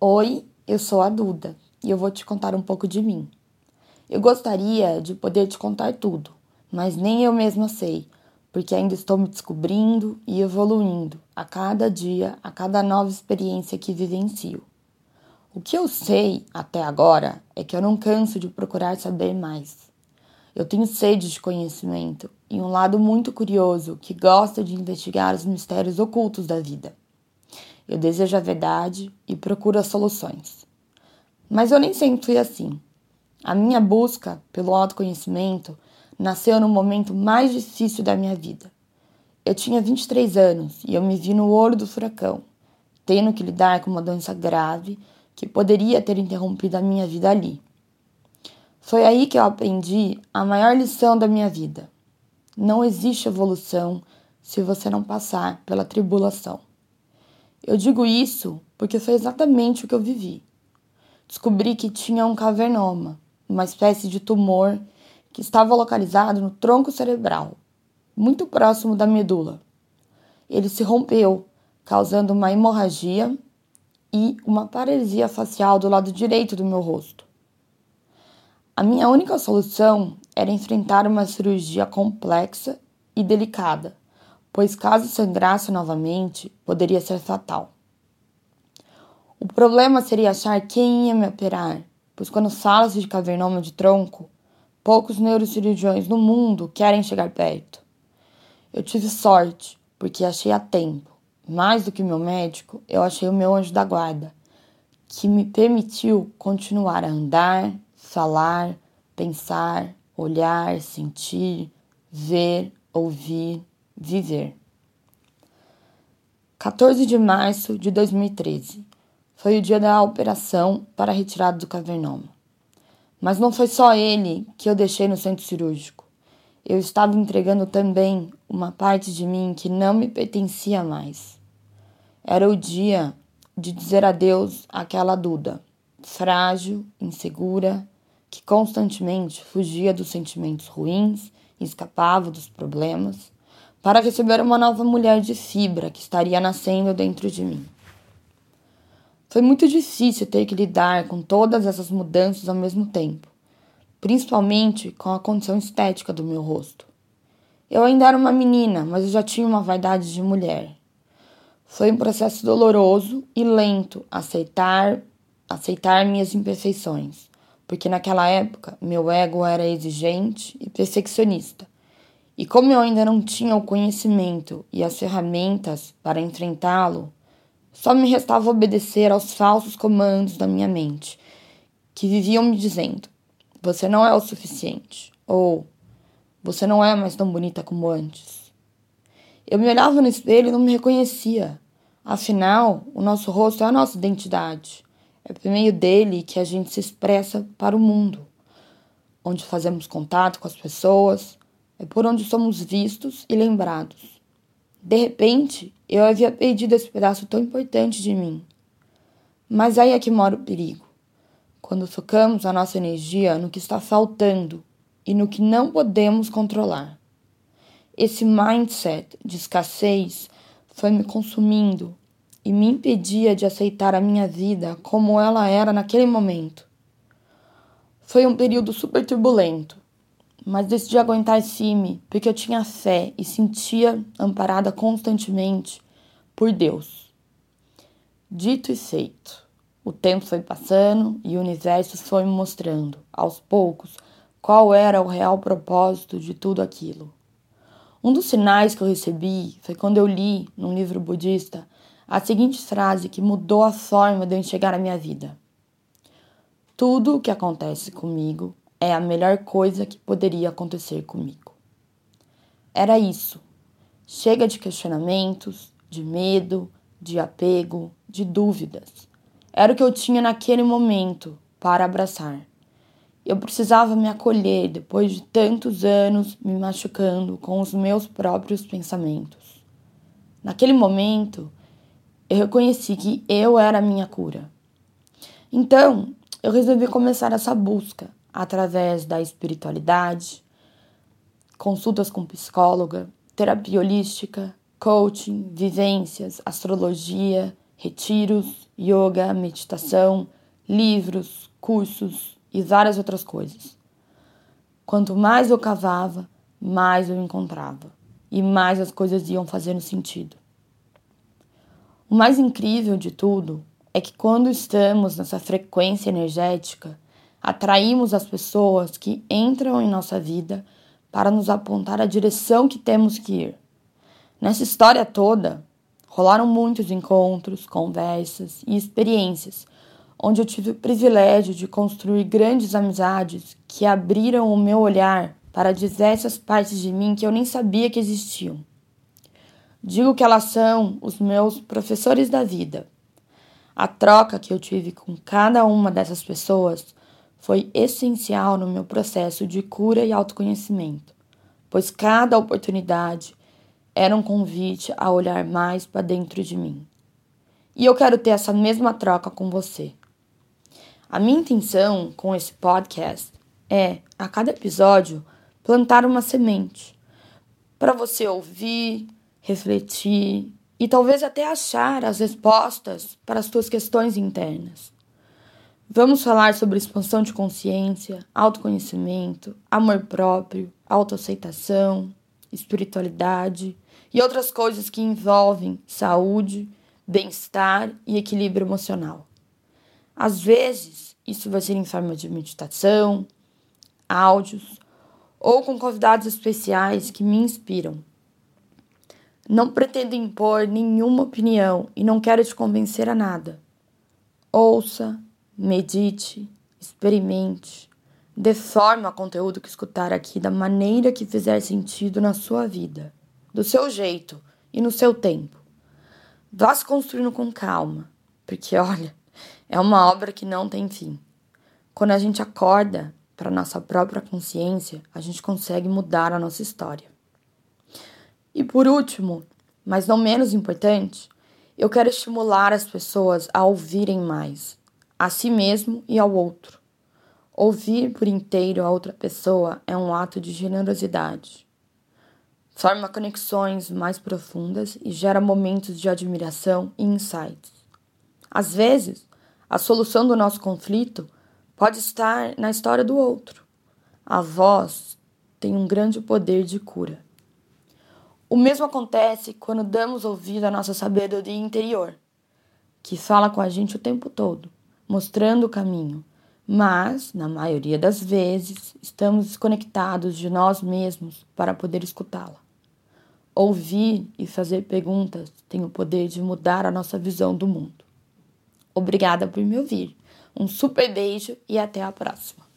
Oi, eu sou a Duda e eu vou te contar um pouco de mim. Eu gostaria de poder te contar tudo, mas nem eu mesma sei, porque ainda estou me descobrindo e evoluindo a cada dia, a cada nova experiência que vivencio. O que eu sei até agora é que eu não canso de procurar saber mais. Eu tenho sede de conhecimento e um lado muito curioso que gosta de investigar os mistérios ocultos da vida. Eu desejo a verdade e procuro as soluções. Mas eu nem sempre fui assim. A minha busca pelo autoconhecimento nasceu no momento mais difícil da minha vida. Eu tinha 23 anos e eu me vi no olho do furacão, tendo que lidar com uma doença grave que poderia ter interrompido a minha vida ali. Foi aí que eu aprendi a maior lição da minha vida. Não existe evolução se você não passar pela tribulação. Eu digo isso porque foi exatamente o que eu vivi. Descobri que tinha um cavernoma, uma espécie de tumor que estava localizado no tronco cerebral, muito próximo da medula. Ele se rompeu, causando uma hemorragia e uma paralisia facial do lado direito do meu rosto. A minha única solução era enfrentar uma cirurgia complexa e delicada, pois caso sangrasse novamente, poderia ser fatal. O problema seria achar quem ia me operar, pois quando fala-se de cavernoma de tronco, poucos neurocirurgiões no mundo querem chegar perto. Eu tive sorte, porque achei a tempo. Mais do que meu médico, eu achei o meu anjo da guarda, que me permitiu continuar a andar, falar, pensar, olhar, sentir, ver, ouvir, viver. 14 de março de 2013 foi o dia da operação para a retirada do cavernoma. Mas não foi só ele que eu deixei no centro cirúrgico. Eu estava entregando também uma parte de mim que não me pertencia mais. Era o dia de dizer adeus àquela Duda, frágil, insegura, que constantemente fugia dos sentimentos ruins escapava dos problemas para receber uma nova mulher de fibra que estaria nascendo dentro de mim. Foi muito difícil ter que lidar com todas essas mudanças ao mesmo tempo, principalmente com a condição estética do meu rosto. Eu ainda era uma menina, mas eu já tinha uma vaidade de mulher. Foi um processo doloroso e lento aceitar aceitar minhas imperfeições, porque naquela época meu ego era exigente e perfeccionista e como eu ainda não tinha o conhecimento e as ferramentas para enfrentá-lo, só me restava obedecer aos falsos comandos da minha mente, que viviam me dizendo: você não é o suficiente, ou você não é mais tão bonita como antes. Eu me olhava no espelho e não me reconhecia. Afinal, o nosso rosto é a nossa identidade. É por meio dele que a gente se expressa para o mundo, onde fazemos contato com as pessoas, é por onde somos vistos e lembrados. De repente, eu havia perdido esse pedaço tão importante de mim. Mas aí é que mora o perigo. Quando focamos a nossa energia no que está faltando e no que não podemos controlar. Esse mindset de escassez foi me consumindo e me impedia de aceitar a minha vida como ela era naquele momento. Foi um período super turbulento mas decidi aguentar firme porque eu tinha fé e sentia amparada constantemente por Deus. Dito e feito, o tempo foi passando e o universo foi me mostrando, aos poucos, qual era o real propósito de tudo aquilo. Um dos sinais que eu recebi foi quando eu li, num livro budista, a seguinte frase que mudou a forma de eu enxergar a minha vida: Tudo o que acontece comigo é a melhor coisa que poderia acontecer comigo. Era isso. Chega de questionamentos, de medo, de apego, de dúvidas. Era o que eu tinha naquele momento para abraçar. Eu precisava me acolher depois de tantos anos me machucando com os meus próprios pensamentos. Naquele momento, eu reconheci que eu era a minha cura. Então, eu resolvi começar essa busca através da espiritualidade, consultas com psicóloga, terapia holística, coaching, vivências, astrologia, retiros yoga, meditação, livros, cursos e várias outras coisas. Quanto mais eu cavava, mais eu encontrava e mais as coisas iam fazendo sentido. O mais incrível de tudo é que quando estamos nessa frequência energética, atraímos as pessoas que entram em nossa vida para nos apontar a direção que temos que ir. Nessa história toda, rolaram muitos encontros, conversas e experiências, onde eu tive o privilégio de construir grandes amizades que abriram o meu olhar para diversas partes de mim que eu nem sabia que existiam. Digo que elas são os meus professores da vida. A troca que eu tive com cada uma dessas pessoas foi essencial no meu processo de cura e autoconhecimento, pois cada oportunidade era um convite a olhar mais para dentro de mim. E eu quero ter essa mesma troca com você. A minha intenção com esse podcast é, a cada episódio, plantar uma semente para você ouvir, refletir e talvez até achar as respostas para as suas questões internas. Vamos falar sobre expansão de consciência, autoconhecimento, amor próprio, autoaceitação, espiritualidade e outras coisas que envolvem saúde, bem-estar e equilíbrio emocional. Às vezes, isso vai ser em forma de meditação, áudios ou com convidados especiais que me inspiram. Não pretendo impor nenhuma opinião e não quero te convencer a nada. Ouça, medite, experimente, deforme o conteúdo que escutar aqui da maneira que fizer sentido na sua vida, do seu jeito e no seu tempo. Vá se construindo com calma, porque olha, é uma obra que não tem fim. Quando a gente acorda para nossa própria consciência, a gente consegue mudar a nossa história. E por último, mas não menos importante, eu quero estimular as pessoas a ouvirem mais, a si mesmo e ao outro. Ouvir por inteiro a outra pessoa é um ato de generosidade. Forma conexões mais profundas e gera momentos de admiração e insights. Às vezes, a solução do nosso conflito pode estar na história do outro. A voz tem um grande poder de cura. O mesmo acontece quando damos ouvido à nossa sabedoria interior, que fala com a gente o tempo todo mostrando o caminho, mas, na maioria das vezes, estamos desconectados de nós mesmos para poder escutá-la. Ouvir e fazer perguntas tem o poder de mudar a nossa visão do mundo. Obrigada por me ouvir. Um super beijo e até a próxima.